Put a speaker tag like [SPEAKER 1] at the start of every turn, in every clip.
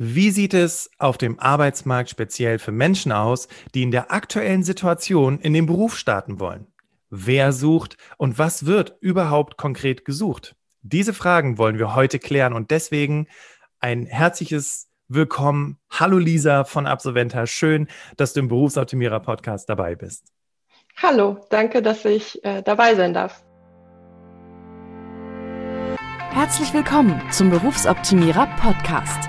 [SPEAKER 1] Wie sieht es auf dem Arbeitsmarkt speziell für Menschen aus, die in der aktuellen Situation in den Beruf starten wollen? Wer sucht und was wird überhaupt konkret gesucht? Diese Fragen wollen wir heute klären und deswegen ein herzliches Willkommen. Hallo Lisa von Absolventa. Schön, dass du im Berufsoptimierer Podcast dabei bist.
[SPEAKER 2] Hallo, danke, dass ich äh, dabei sein darf.
[SPEAKER 3] Herzlich willkommen zum Berufsoptimierer Podcast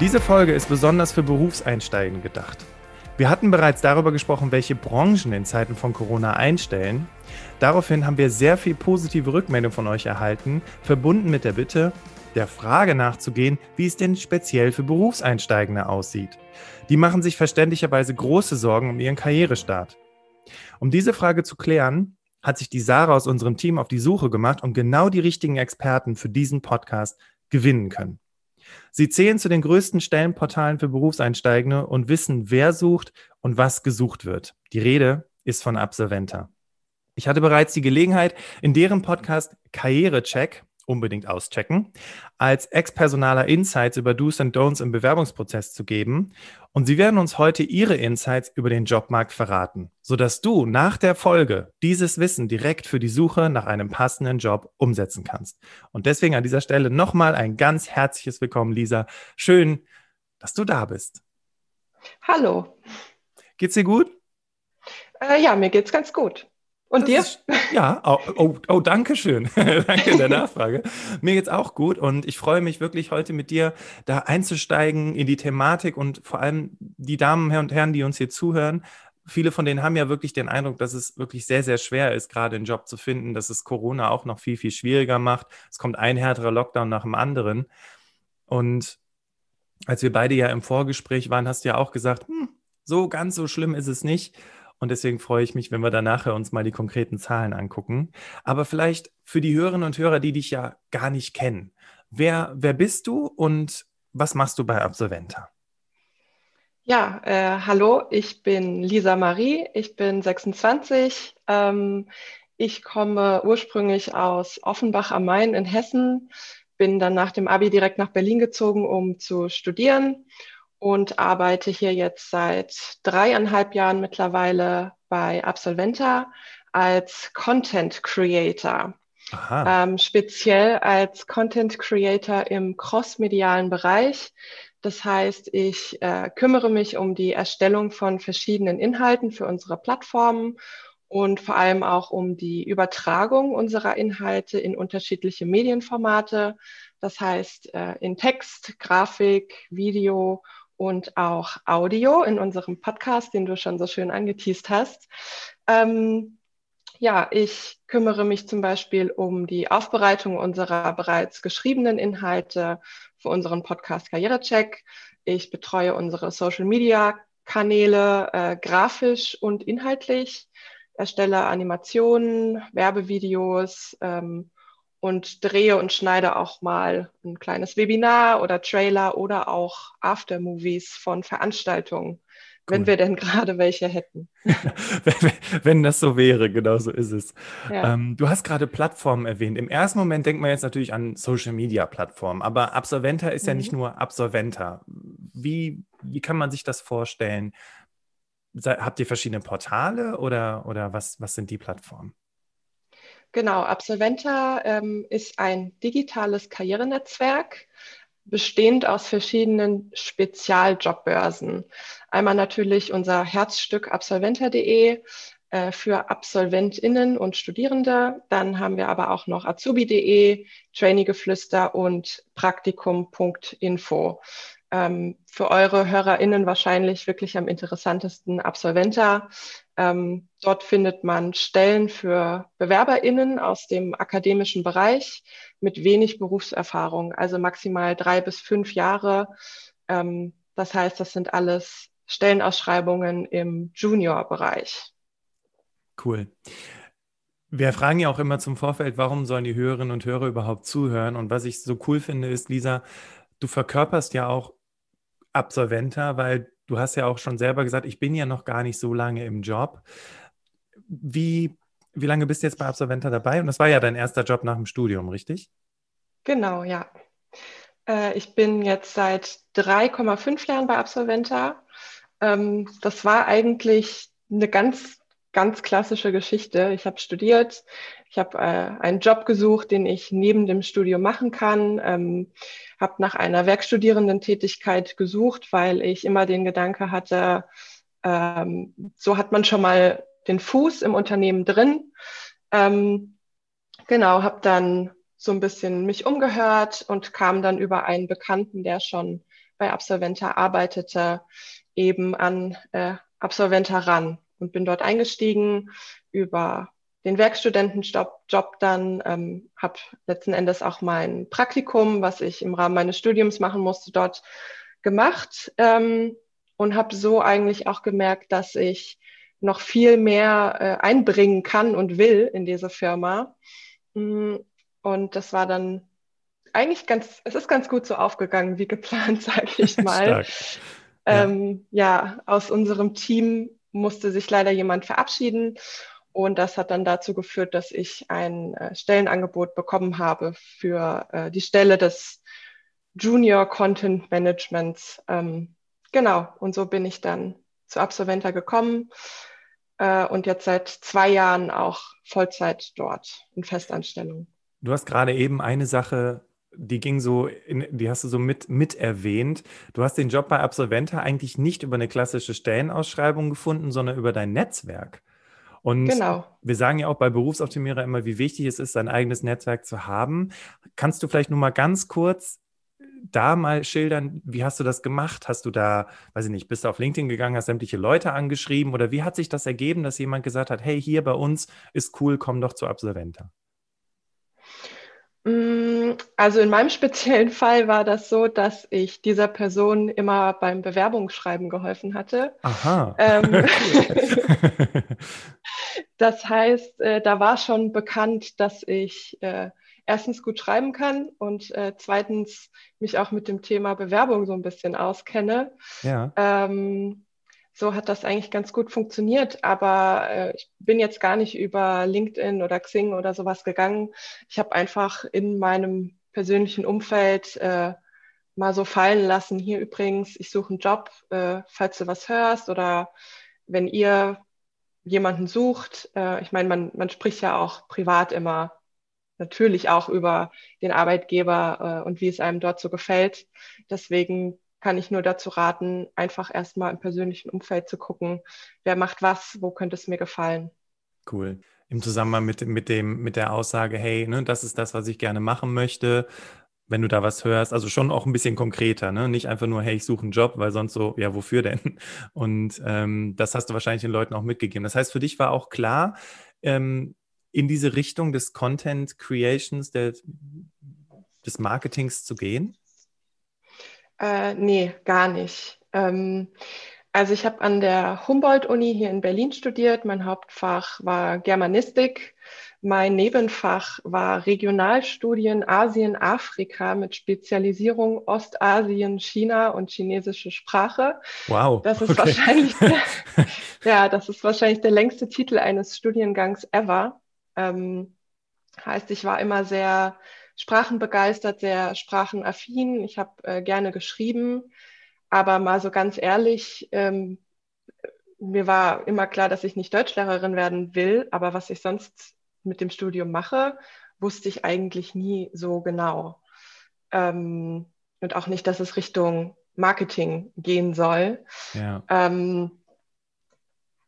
[SPEAKER 1] Diese Folge ist besonders für Berufseinsteigen gedacht. Wir hatten bereits darüber gesprochen, welche Branchen in Zeiten von Corona einstellen. Daraufhin haben wir sehr viel positive Rückmeldung von euch erhalten, verbunden mit der Bitte, der Frage nachzugehen, wie es denn speziell für Berufseinsteigende aussieht. Die machen sich verständlicherweise große Sorgen um ihren Karrierestart. Um diese Frage zu klären, hat sich die Sarah aus unserem Team auf die Suche gemacht und genau die richtigen Experten für diesen Podcast gewinnen können. Sie zählen zu den größten Stellenportalen für Berufseinsteigende und wissen, wer sucht und was gesucht wird. Die Rede ist von Absolventa. Ich hatte bereits die Gelegenheit, in deren Podcast Karrierecheck unbedingt auschecken, als Ex-Personaler Insights über Do's und Don'ts im Bewerbungsprozess zu geben. Und sie werden uns heute ihre Insights über den Jobmarkt verraten, sodass du nach der Folge dieses Wissen direkt für die Suche nach einem passenden Job umsetzen kannst. Und deswegen an dieser Stelle nochmal ein ganz herzliches Willkommen, Lisa. Schön, dass du da bist.
[SPEAKER 2] Hallo.
[SPEAKER 1] Geht's dir gut?
[SPEAKER 2] Äh, ja, mir geht's ganz gut. Und dir?
[SPEAKER 1] Ist, ja, oh, oh, oh, danke schön. danke der Nachfrage. Mir geht's auch gut und ich freue mich wirklich heute mit dir da einzusteigen in die Thematik und vor allem die Damen und Herren, die uns hier zuhören. Viele von denen haben ja wirklich den Eindruck, dass es wirklich sehr, sehr schwer ist, gerade einen Job zu finden, dass es Corona auch noch viel, viel schwieriger macht. Es kommt ein härterer Lockdown nach dem anderen. Und als wir beide ja im Vorgespräch waren, hast du ja auch gesagt, hm, so ganz so schlimm ist es nicht. Und deswegen freue ich mich, wenn wir dann nachher uns mal die konkreten Zahlen angucken. Aber vielleicht für die Hörerinnen und Hörer, die dich ja gar nicht kennen. Wer, wer bist du und was machst du bei Absolventa?
[SPEAKER 2] Ja, äh, hallo, ich bin Lisa Marie, ich bin 26. Ähm, ich komme ursprünglich aus Offenbach am Main in Hessen, bin dann nach dem Abi direkt nach Berlin gezogen, um zu studieren und arbeite hier jetzt seit dreieinhalb Jahren mittlerweile bei Absolventa als Content Creator. Ähm, speziell als Content Creator im crossmedialen Bereich. Das heißt, ich äh, kümmere mich um die Erstellung von verschiedenen Inhalten für unsere Plattformen und vor allem auch um die Übertragung unserer Inhalte in unterschiedliche Medienformate. Das heißt, äh, in Text, Grafik, Video und auch Audio in unserem Podcast, den du schon so schön angeteased hast. Ähm, ja, ich kümmere mich zum Beispiel um die Aufbereitung unserer bereits geschriebenen Inhalte für unseren Podcast Karrierecheck. Ich betreue unsere Social Media Kanäle äh, grafisch und inhaltlich, erstelle Animationen, Werbevideos ähm, und drehe und schneide auch mal ein kleines Webinar oder Trailer oder auch Aftermovies von Veranstaltungen, cool. wenn wir denn gerade welche hätten.
[SPEAKER 1] wenn, wenn, das so wäre, genau so ist es. Ja. Ähm, du hast gerade Plattformen erwähnt. Im ersten Moment denkt man jetzt natürlich an Social Media Plattformen, aber Absolventa ist mhm. ja nicht nur Absolventa. Wie, wie kann man sich das vorstellen? Habt ihr verschiedene Portale oder, oder was, was sind die Plattformen?
[SPEAKER 2] Genau, Absolventa ähm, ist ein digitales Karrierenetzwerk, bestehend aus verschiedenen Spezialjobbörsen. Einmal natürlich unser Herzstück absolventa.de äh, für AbsolventInnen und Studierende. Dann haben wir aber auch noch azubi.de, Traineegeflüster und praktikum.info. Ähm, für eure HörerInnen wahrscheinlich wirklich am interessantesten Absolventa Ähm, dort findet man Stellen für BewerberInnen aus dem akademischen Bereich mit wenig Berufserfahrung, also maximal drei bis fünf Jahre. Ähm, das heißt, das sind alles Stellenausschreibungen im Junior-Bereich.
[SPEAKER 1] Cool. Wir fragen ja auch immer zum Vorfeld, warum sollen die Hörerinnen und Hörer überhaupt zuhören? Und was ich so cool finde, ist, Lisa, du verkörperst ja auch Absolventer, weil du hast ja auch schon selber gesagt, ich bin ja noch gar nicht so lange im Job. Wie, wie lange bist du jetzt bei Absolventer dabei? Und das war ja dein erster Job nach dem Studium, richtig?
[SPEAKER 2] Genau, ja. Äh, ich bin jetzt seit 3,5 Jahren bei Absolventa. Ähm, das war eigentlich eine ganz ganz klassische Geschichte. Ich habe studiert, ich habe äh, einen Job gesucht, den ich neben dem Studium machen kann, ähm, habe nach einer Werkstudierendentätigkeit gesucht, weil ich immer den Gedanke hatte, ähm, so hat man schon mal den Fuß im Unternehmen drin. Ähm, genau, habe dann so ein bisschen mich umgehört und kam dann über einen Bekannten, der schon bei Absolventa arbeitete, eben an äh, Absolventa ran und bin dort eingestiegen über den Werkstudentenjob Job dann, ähm, habe letzten Endes auch mein Praktikum, was ich im Rahmen meines Studiums machen musste, dort gemacht ähm, und habe so eigentlich auch gemerkt, dass ich noch viel mehr äh, einbringen kann und will in diese Firma. Mm, und das war dann eigentlich ganz, es ist ganz gut so aufgegangen wie geplant, sage ich mal. Ähm, ja, aus unserem Team musste sich leider jemand verabschieden. Und das hat dann dazu geführt, dass ich ein äh, Stellenangebot bekommen habe für äh, die Stelle des Junior Content Managements. Ähm, genau, und so bin ich dann zu Absolventa gekommen äh, und jetzt seit zwei Jahren auch Vollzeit dort in Festanstellung.
[SPEAKER 1] Du hast gerade eben eine Sache die ging so, in, die hast du so mit, mit erwähnt. Du hast den Job bei Absolventa eigentlich nicht über eine klassische Stellenausschreibung gefunden, sondern über dein Netzwerk. Und genau. wir sagen ja auch bei Berufsoptimierer immer, wie wichtig es ist, sein eigenes Netzwerk zu haben. Kannst du vielleicht nur mal ganz kurz da mal schildern, wie hast du das gemacht? Hast du da, weiß ich nicht, bist du auf LinkedIn gegangen, hast sämtliche Leute angeschrieben oder wie hat sich das ergeben, dass jemand gesagt hat, hey, hier bei uns ist cool, komm doch zu Absolventa?
[SPEAKER 2] Mm, also in meinem speziellen Fall war das so, dass ich dieser Person immer beim Bewerbungsschreiben geholfen hatte.
[SPEAKER 1] Aha. Ähm,
[SPEAKER 2] das heißt, äh, da war schon bekannt, dass ich äh, erstens gut schreiben kann und äh, zweitens mich auch mit dem Thema Bewerbung so ein bisschen auskenne.
[SPEAKER 1] Ja.
[SPEAKER 2] Ähm, so hat das eigentlich ganz gut funktioniert. Aber äh, ich bin jetzt gar nicht über LinkedIn oder Xing oder sowas gegangen. Ich habe einfach in meinem persönlichen Umfeld äh, mal so fallen lassen. Hier übrigens, ich suche einen Job, äh, falls du was hörst oder wenn ihr jemanden sucht. Äh, ich meine, man, man spricht ja auch privat immer natürlich auch über den Arbeitgeber äh, und wie es einem dort so gefällt. Deswegen kann ich nur dazu raten, einfach erstmal im persönlichen Umfeld zu gucken, wer macht was, wo könnte es mir gefallen.
[SPEAKER 1] Cool. Im Zusammenhang mit, mit, dem, mit der Aussage, hey, ne, das ist das, was ich gerne machen möchte. Wenn du da was hörst, also schon auch ein bisschen konkreter, ne? Nicht einfach nur, hey, ich suche einen Job, weil sonst so, ja, wofür denn? Und ähm, das hast du wahrscheinlich den Leuten auch mitgegeben. Das heißt, für dich war auch klar, ähm, in diese Richtung des Content Creations, der, des Marketings zu gehen?
[SPEAKER 2] Äh, nee, gar nicht. Ähm, also ich habe an der Humboldt-Uni hier in Berlin studiert. Mein Hauptfach war Germanistik. Mein Nebenfach war Regionalstudien Asien, Afrika mit Spezialisierung Ostasien, China und chinesische Sprache.
[SPEAKER 1] Wow.
[SPEAKER 2] Das ist okay. wahrscheinlich der, ja, das ist wahrscheinlich der längste Titel eines Studiengangs ever. Ähm, heißt, ich war immer sehr sprachenbegeistert, sehr sprachenaffin. Ich habe äh, gerne geschrieben, aber mal so ganz ehrlich, ähm, mir war immer klar, dass ich nicht Deutschlehrerin werden will, aber was ich sonst mit dem Studium mache, wusste ich eigentlich nie so genau. Ähm, und auch nicht, dass es Richtung Marketing gehen soll.
[SPEAKER 1] Ja.
[SPEAKER 2] Ähm,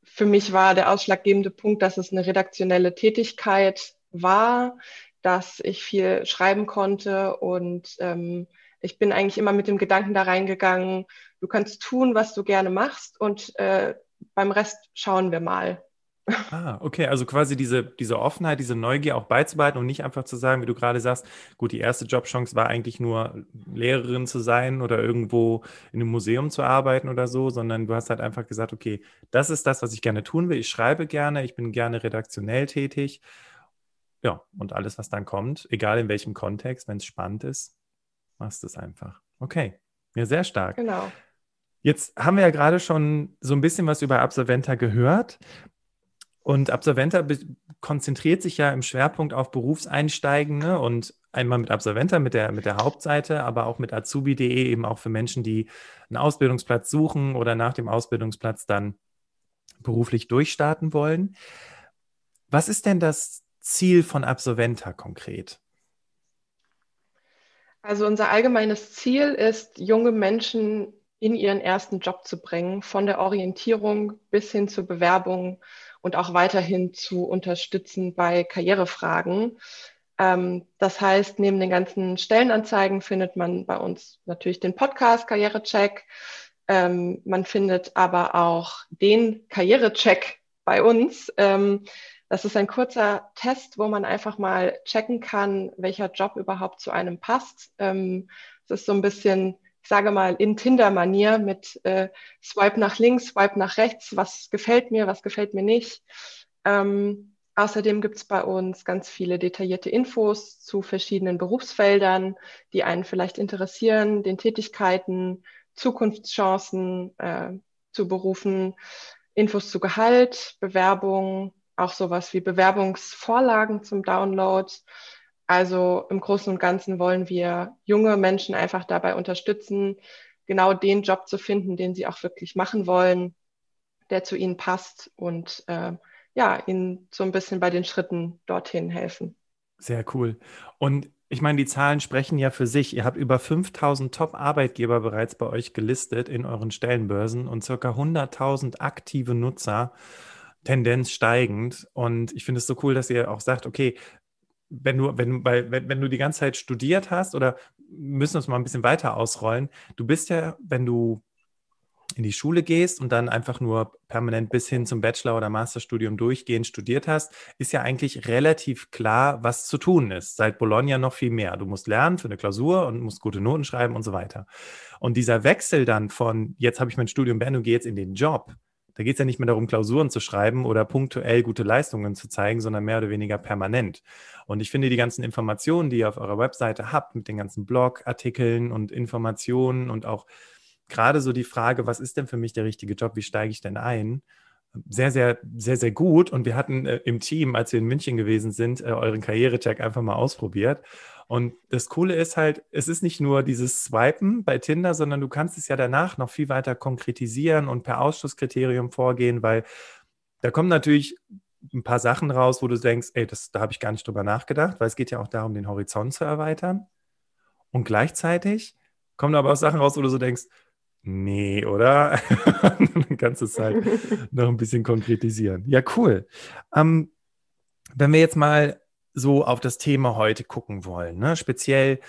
[SPEAKER 2] für mich war der ausschlaggebende Punkt, dass es eine redaktionelle Tätigkeit war, dass ich viel schreiben konnte und ähm, ich bin eigentlich immer mit dem Gedanken da reingegangen, du kannst tun, was du gerne machst und äh, beim Rest schauen wir mal.
[SPEAKER 1] Ah, okay, also quasi diese, diese Offenheit, diese Neugier auch beizubehalten und nicht einfach zu sagen, wie du gerade sagst, gut, die erste Jobchance war eigentlich nur Lehrerin zu sein oder irgendwo in einem Museum zu arbeiten oder so, sondern du hast halt einfach gesagt, okay, das ist das, was ich gerne tun will. Ich schreibe gerne, ich bin gerne redaktionell tätig. Ja, und alles, was dann kommt, egal in welchem Kontext, wenn es spannend ist, machst du es einfach. Okay, ja, sehr stark.
[SPEAKER 2] Genau.
[SPEAKER 1] Jetzt haben wir ja gerade schon so ein bisschen was über Absolventa gehört. Und Absolventa konzentriert sich ja im Schwerpunkt auf Berufseinsteigende und einmal mit Absolventa, mit der, mit der Hauptseite, aber auch mit azubi.de eben auch für Menschen, die einen Ausbildungsplatz suchen oder nach dem Ausbildungsplatz dann beruflich durchstarten wollen. Was ist denn das Ziel von Absolventa konkret?
[SPEAKER 2] Also unser allgemeines Ziel ist, junge Menschen in ihren ersten Job zu bringen, von der Orientierung bis hin zur Bewerbung und auch weiterhin zu unterstützen bei Karrierefragen. Ähm, das heißt, neben den ganzen Stellenanzeigen findet man bei uns natürlich den Podcast Karrierecheck. Ähm, man findet aber auch den Karrierecheck bei uns. Ähm, das ist ein kurzer Test, wo man einfach mal checken kann, welcher Job überhaupt zu einem passt. Es ist so ein bisschen ich sage mal, in Tinder-Manier mit äh, Swipe nach links, Swipe nach rechts, was gefällt mir, was gefällt mir nicht. Ähm, außerdem gibt es bei uns ganz viele detaillierte Infos zu verschiedenen Berufsfeldern, die einen vielleicht interessieren, den Tätigkeiten, Zukunftschancen äh, zu Berufen, Infos zu Gehalt, Bewerbung, auch sowas wie Bewerbungsvorlagen zum Download. Also im Großen und Ganzen wollen wir junge Menschen einfach dabei unterstützen, genau den Job zu finden, den sie auch wirklich machen wollen, der zu ihnen passt und äh, ja, ihnen so ein bisschen bei den Schritten dorthin helfen.
[SPEAKER 1] Sehr cool. Und ich meine, die Zahlen sprechen ja für sich. Ihr habt über 5000 Top-Arbeitgeber bereits bei euch gelistet in euren Stellenbörsen und circa 100.000 aktive Nutzer. Tendenz steigend. Und ich finde es so cool, dass ihr auch sagt, okay, wenn du, wenn, weil, wenn, wenn du die ganze Zeit studiert hast oder müssen wir es mal ein bisschen weiter ausrollen, du bist ja, wenn du in die Schule gehst und dann einfach nur permanent bis hin zum Bachelor- oder Masterstudium durchgehend studiert hast, ist ja eigentlich relativ klar, was zu tun ist. Seit Bologna noch viel mehr. Du musst lernen für eine Klausur und musst gute Noten schreiben und so weiter. Und dieser Wechsel dann von, jetzt habe ich mein Studium beendet und gehe jetzt in den Job, da geht es ja nicht mehr darum, Klausuren zu schreiben oder punktuell gute Leistungen zu zeigen, sondern mehr oder weniger permanent. Und ich finde, die ganzen Informationen, die ihr auf eurer Webseite habt, mit den ganzen Blogartikeln und Informationen und auch gerade so die Frage, was ist denn für mich der richtige Job, wie steige ich denn ein, sehr, sehr, sehr, sehr gut. Und wir hatten äh, im Team, als wir in München gewesen sind, äh, euren Karrierecheck einfach mal ausprobiert. Und das Coole ist halt, es ist nicht nur dieses Swipen bei Tinder, sondern du kannst es ja danach noch viel weiter konkretisieren und per Ausschlusskriterium vorgehen, weil da kommen natürlich ein paar Sachen raus, wo du denkst, ey, das, da habe ich gar nicht drüber nachgedacht, weil es geht ja auch darum, den Horizont zu erweitern. Und gleichzeitig kommen aber auch Sachen raus, wo du so denkst, nee, oder? Dann kannst du es halt noch ein bisschen konkretisieren. Ja, cool. Ähm, wenn wir jetzt mal so auf das Thema heute gucken wollen, ne? speziell,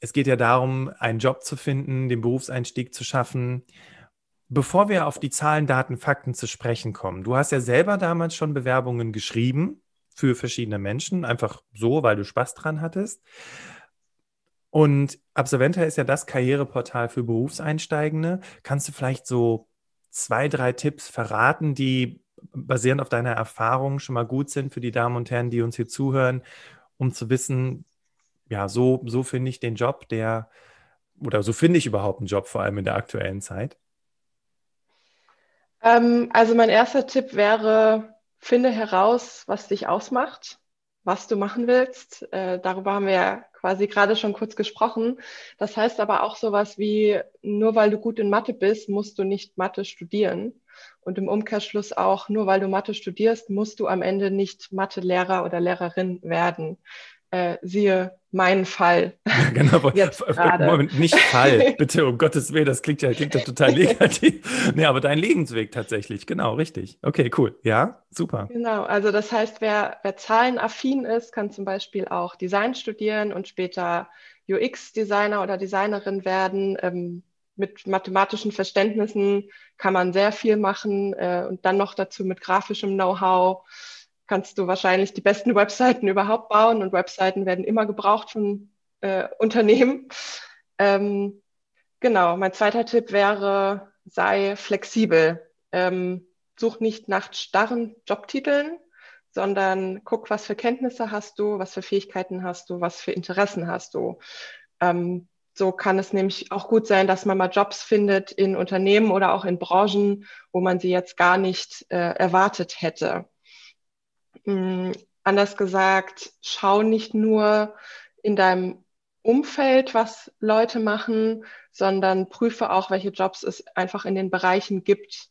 [SPEAKER 1] es geht ja darum, einen Job zu finden, den Berufseinstieg zu schaffen. Bevor wir auf die Zahlen, Daten, Fakten zu sprechen kommen, du hast ja selber damals schon Bewerbungen geschrieben für verschiedene Menschen, einfach so, weil du Spaß dran hattest. Und Absolventa ist ja das Karriereportal für Berufseinsteigende. Kannst du vielleicht so zwei, drei Tipps verraten, die basierend auf deiner Erfahrung schon mal gut sind für die Damen und Herren, die uns hier zuhören, um zu wissen, ja, so, so finde ich den Job, der, oder so finde ich überhaupt einen Job, vor allem in der aktuellen Zeit?
[SPEAKER 2] Ähm, also mein erster Tipp wäre, finde heraus, was dich ausmacht, was du machen willst. Äh, darüber haben wir ja quasi gerade schon kurz gesprochen. Das heißt aber auch sowas wie, nur weil du gut in Mathe bist, musst du nicht Mathe studieren. Und im Umkehrschluss auch, nur weil du Mathe studierst, musst du am Ende nicht Mathe-Lehrer oder Lehrerin werden. Äh, siehe meinen Fall.
[SPEAKER 1] genau, jetzt Moment, nicht Fall, bitte, um Gottes Willen, das klingt ja, klingt ja total negativ. nee, aber dein Lebensweg tatsächlich, genau, richtig. Okay, cool. Ja, super.
[SPEAKER 2] Genau, also das heißt, wer, wer zahlenaffin ist, kann zum Beispiel auch Design studieren und später UX-Designer oder Designerin werden. Ähm, mit mathematischen Verständnissen kann man sehr viel machen äh, und dann noch dazu mit grafischem Know-how kannst du wahrscheinlich die besten Webseiten überhaupt bauen und Webseiten werden immer gebraucht von äh, Unternehmen. Ähm, genau, mein zweiter Tipp wäre, sei flexibel. Ähm, such nicht nach starren Jobtiteln, sondern guck, was für Kenntnisse hast du, was für Fähigkeiten hast du, was für Interessen hast du. Ähm, so kann es nämlich auch gut sein, dass man mal Jobs findet in Unternehmen oder auch in Branchen, wo man sie jetzt gar nicht äh, erwartet hätte. Ähm, anders gesagt, schau nicht nur in deinem Umfeld, was Leute machen, sondern prüfe auch, welche Jobs es einfach in den Bereichen gibt,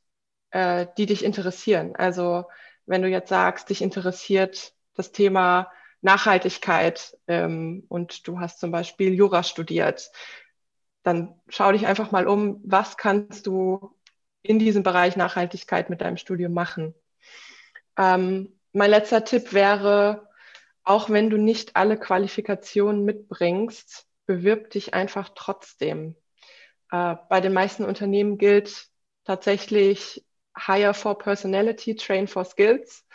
[SPEAKER 2] äh, die dich interessieren. Also wenn du jetzt sagst, dich interessiert das Thema Nachhaltigkeit ähm, und du hast zum Beispiel Jura studiert, dann schau dich einfach mal um, was kannst du in diesem Bereich Nachhaltigkeit mit deinem Studium machen. Ähm, mein letzter Tipp wäre, auch wenn du nicht alle Qualifikationen mitbringst, bewirb dich einfach trotzdem. Äh, bei den meisten Unternehmen gilt tatsächlich Hire for Personality, Train for Skills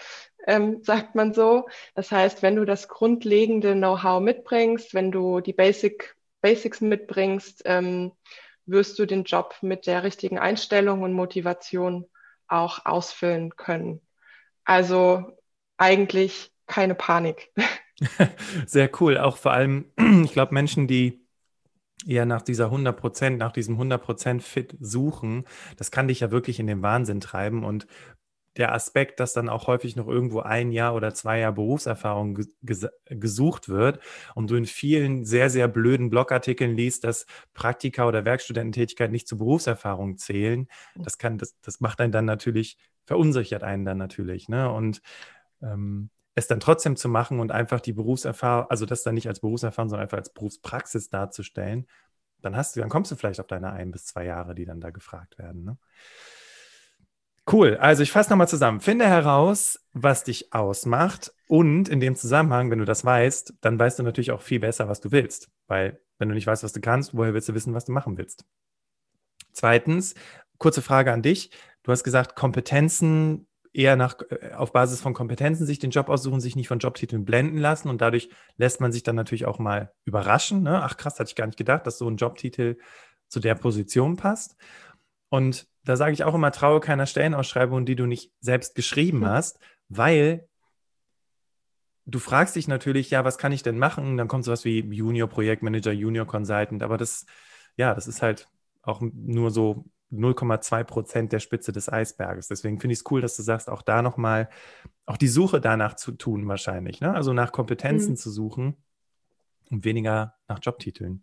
[SPEAKER 2] ähm, sagt man so. Das heißt, wenn du das grundlegende Know-how mitbringst, wenn du die Basic, Basics mitbringst, ähm, wirst du den Job mit der richtigen Einstellung und Motivation auch ausfüllen können. Also eigentlich keine Panik.
[SPEAKER 1] Sehr cool. Auch vor allem, ich glaube, Menschen, die eher nach dieser 100 Prozent, nach diesem 100 Prozent Fit suchen, das kann dich ja wirklich in den Wahnsinn treiben. Und der Aspekt, dass dann auch häufig noch irgendwo ein Jahr oder zwei Jahre Berufserfahrung ges gesucht wird und du in vielen sehr, sehr blöden Blogartikeln liest, dass Praktika oder Werkstudententätigkeit nicht zur Berufserfahrung zählen, das kann, das, das macht einen dann natürlich, verunsichert einen dann natürlich. Ne? Und ähm, es dann trotzdem zu machen und einfach die Berufserfahrung, also das dann nicht als Berufserfahrung, sondern einfach als Berufspraxis darzustellen, dann hast du, dann kommst du vielleicht auf deine ein bis zwei Jahre, die dann da gefragt werden. Ne? Cool. Also ich fasse nochmal zusammen. Finde heraus, was dich ausmacht. Und in dem Zusammenhang, wenn du das weißt, dann weißt du natürlich auch viel besser, was du willst. Weil wenn du nicht weißt, was du kannst, woher willst du wissen, was du machen willst? Zweitens, kurze Frage an dich. Du hast gesagt, Kompetenzen eher nach, äh, auf Basis von Kompetenzen sich den Job aussuchen, sich nicht von Jobtiteln blenden lassen und dadurch lässt man sich dann natürlich auch mal überraschen. Ne? Ach krass, hatte ich gar nicht gedacht, dass so ein Jobtitel zu der Position passt. Und da sage ich auch immer, traue keiner Stellenausschreibung, die du nicht selbst geschrieben hm. hast, weil du fragst dich natürlich, ja, was kann ich denn machen? Dann kommt sowas wie Junior Projektmanager, Junior Consultant, aber das, ja, das ist halt auch nur so 0,2 Prozent der Spitze des Eisberges. Deswegen finde ich es cool, dass du sagst, auch da nochmal, auch die Suche danach zu tun wahrscheinlich, ne? also nach Kompetenzen mhm. zu suchen und weniger nach Jobtiteln.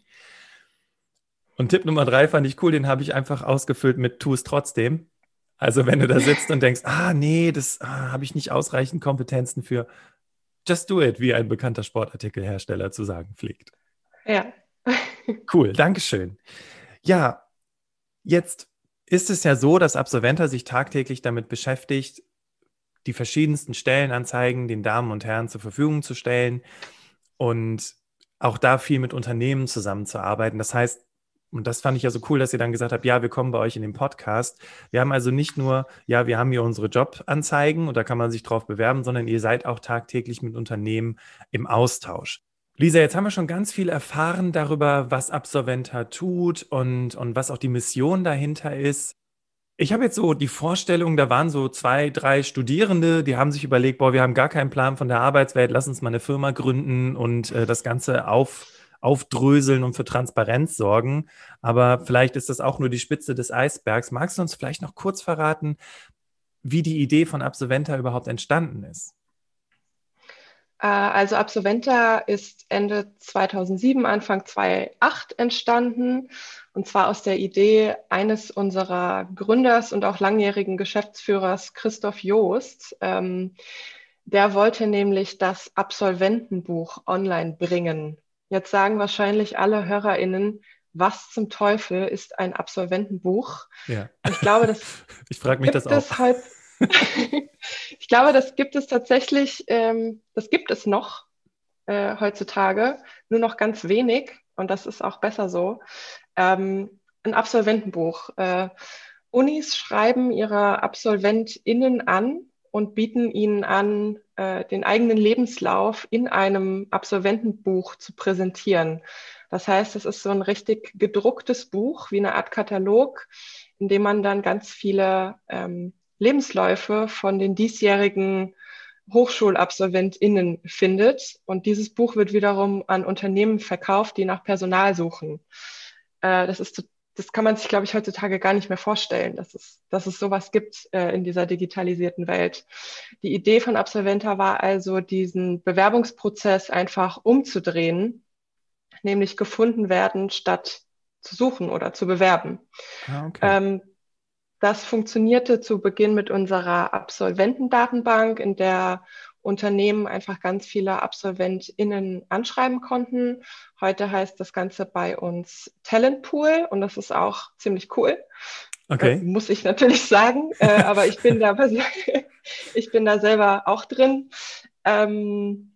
[SPEAKER 1] Und Tipp Nummer drei fand ich cool, den habe ich einfach ausgefüllt mit tu es trotzdem. Also wenn du da sitzt und denkst, ah nee, das ah, habe ich nicht ausreichend Kompetenzen für, just do it, wie ein bekannter Sportartikelhersteller zu sagen pflegt.
[SPEAKER 2] Ja.
[SPEAKER 1] cool, Dankeschön. Ja, jetzt ist es ja so, dass Absolventer sich tagtäglich damit beschäftigt, die verschiedensten Stellenanzeigen den Damen und Herren zur Verfügung zu stellen und auch da viel mit Unternehmen zusammenzuarbeiten. Das heißt, und das fand ich ja so cool, dass ihr dann gesagt habt, ja, wir kommen bei euch in den Podcast. Wir haben also nicht nur, ja, wir haben hier unsere Jobanzeigen und da kann man sich drauf bewerben, sondern ihr seid auch tagtäglich mit Unternehmen im Austausch. Lisa, jetzt haben wir schon ganz viel erfahren darüber, was Absolventa tut und, und was auch die Mission dahinter ist. Ich habe jetzt so die Vorstellung, da waren so zwei, drei Studierende, die haben sich überlegt, boah, wir haben gar keinen Plan von der Arbeitswelt, lass uns mal eine Firma gründen und äh, das Ganze auf aufdröseln und für Transparenz sorgen. Aber vielleicht ist das auch nur die Spitze des Eisbergs. Magst du uns vielleicht noch kurz verraten, wie die Idee von Absolventa überhaupt entstanden ist?
[SPEAKER 2] Äh, also Absolventa ist Ende 2007, Anfang 2008 entstanden. Und zwar aus der Idee eines unserer Gründers und auch langjährigen Geschäftsführers, Christoph Joost. Ähm, der wollte nämlich das Absolventenbuch online bringen. Jetzt sagen wahrscheinlich alle HörerInnen, was zum Teufel ist ein Absolventenbuch?
[SPEAKER 1] Ja.
[SPEAKER 2] Ich glaube, das
[SPEAKER 1] ich frage mich das auch.
[SPEAKER 2] Halt, ich glaube, das gibt es tatsächlich, ähm, das gibt es noch äh, heutzutage, nur noch ganz wenig und das ist auch besser so. Ähm, ein Absolventenbuch. Äh, Unis schreiben ihre AbsolventInnen an und bieten ihnen an, äh, den eigenen Lebenslauf in einem Absolventenbuch zu präsentieren. Das heißt, es ist so ein richtig gedrucktes Buch, wie eine Art Katalog, in dem man dann ganz viele ähm, Lebensläufe von den diesjährigen HochschulabsolventInnen findet. Und dieses Buch wird wiederum an Unternehmen verkauft, die nach Personal suchen. Äh, das ist das kann man sich, glaube ich, heutzutage gar nicht mehr vorstellen, dass es, dass es sowas gibt äh, in dieser digitalisierten Welt. Die Idee von Absolventa war also, diesen Bewerbungsprozess einfach umzudrehen, nämlich gefunden werden, statt zu suchen oder zu bewerben. Ah, okay. ähm, das funktionierte zu Beginn mit unserer Absolventendatenbank, in der Unternehmen einfach ganz viele AbsolventInnen anschreiben konnten. Heute heißt das Ganze bei uns Talentpool und das ist auch ziemlich cool. Okay. Äh, muss ich natürlich sagen, äh, aber ich bin da ich bin da selber auch drin. Ähm,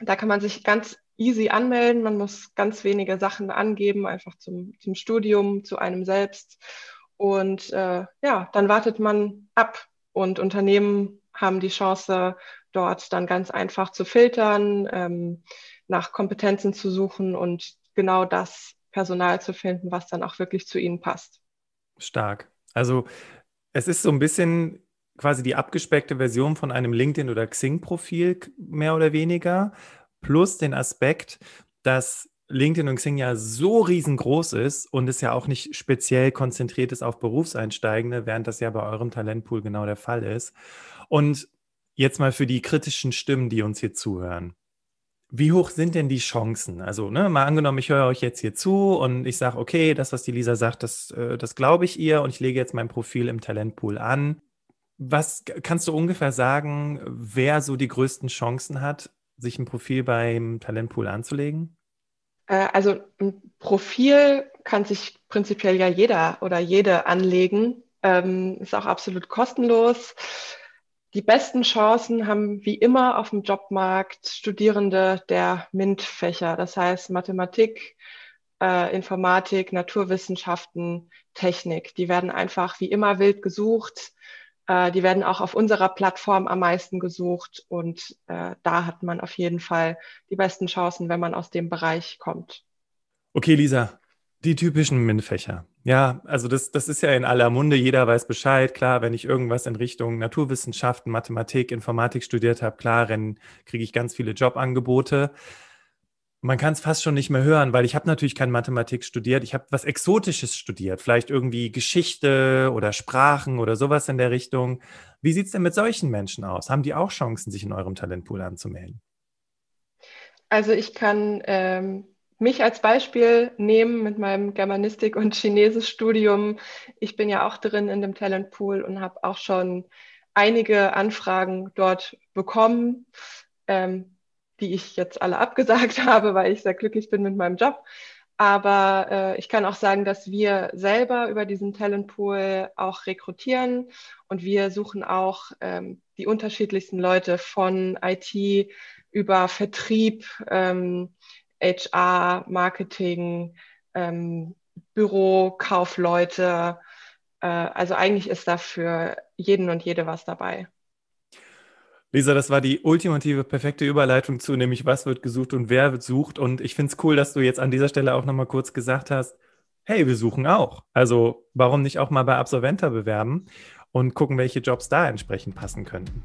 [SPEAKER 2] da kann man sich ganz easy anmelden. Man muss ganz wenige Sachen angeben, einfach zum, zum Studium, zu einem selbst. Und äh, ja, dann wartet man ab und Unternehmen haben die Chance, dort dann ganz einfach zu filtern, ähm, nach Kompetenzen zu suchen und genau das Personal zu finden, was dann auch wirklich zu ihnen passt.
[SPEAKER 1] Stark. Also es ist so ein bisschen quasi die abgespeckte Version von einem LinkedIn- oder Xing-Profil, mehr oder weniger, plus den Aspekt, dass LinkedIn und Xing ja so riesengroß ist und es ja auch nicht speziell konzentriert ist auf Berufseinsteigende, während das ja bei eurem Talentpool genau der Fall ist. Und jetzt mal für die kritischen Stimmen, die uns hier zuhören. Wie hoch sind denn die Chancen? Also, ne, mal angenommen, ich höre euch jetzt hier zu und ich sage, okay, das, was die Lisa sagt, das, äh, das glaube ich ihr und ich lege jetzt mein Profil im Talentpool an. Was kannst du ungefähr sagen, wer so die größten Chancen hat, sich ein Profil beim Talentpool anzulegen?
[SPEAKER 2] Äh, also ein Profil kann sich prinzipiell ja jeder oder jede anlegen. Ähm, ist auch absolut kostenlos. Die besten Chancen haben wie immer auf dem Jobmarkt Studierende der MINT-Fächer, das heißt Mathematik, äh, Informatik, Naturwissenschaften, Technik. Die werden einfach wie immer wild gesucht. Äh, die werden auch auf unserer Plattform am meisten gesucht und äh, da hat man auf jeden Fall die besten Chancen, wenn man aus dem Bereich kommt.
[SPEAKER 1] Okay, Lisa, die typischen MINT-Fächer. Ja, also das, das ist ja in aller Munde, jeder weiß Bescheid. Klar, wenn ich irgendwas in Richtung Naturwissenschaften, Mathematik, Informatik studiert habe, klar, dann kriege ich ganz viele Jobangebote. Man kann es fast schon nicht mehr hören, weil ich habe natürlich keine Mathematik studiert. Ich habe was Exotisches studiert, vielleicht irgendwie Geschichte oder Sprachen oder sowas in der Richtung. Wie sieht es denn mit solchen Menschen aus? Haben die auch Chancen, sich in eurem Talentpool anzumelden?
[SPEAKER 2] Also ich kann ähm, mich als Beispiel nehmen mit meinem Germanistik- und Chinesisch-Studium. Ich bin ja auch drin in dem Talentpool und habe auch schon einige Anfragen dort bekommen, ähm, die ich jetzt alle abgesagt habe, weil ich sehr glücklich bin mit meinem Job. Aber äh, ich kann auch sagen, dass wir selber über diesen Talentpool auch rekrutieren und wir suchen auch ähm, die unterschiedlichsten Leute von IT über Vertrieb, ähm, HR, Marketing, ähm, Büro, Kaufleute. Äh, also eigentlich ist da für jeden und jede was dabei.
[SPEAKER 1] Lisa, das war die ultimative, perfekte Überleitung zu, nämlich was wird gesucht und wer wird sucht. Und ich finde es cool, dass du jetzt an dieser Stelle auch nochmal kurz gesagt hast, hey, wir suchen auch. Also warum nicht auch mal bei Absolventer bewerben und gucken, welche Jobs da entsprechend passen könnten.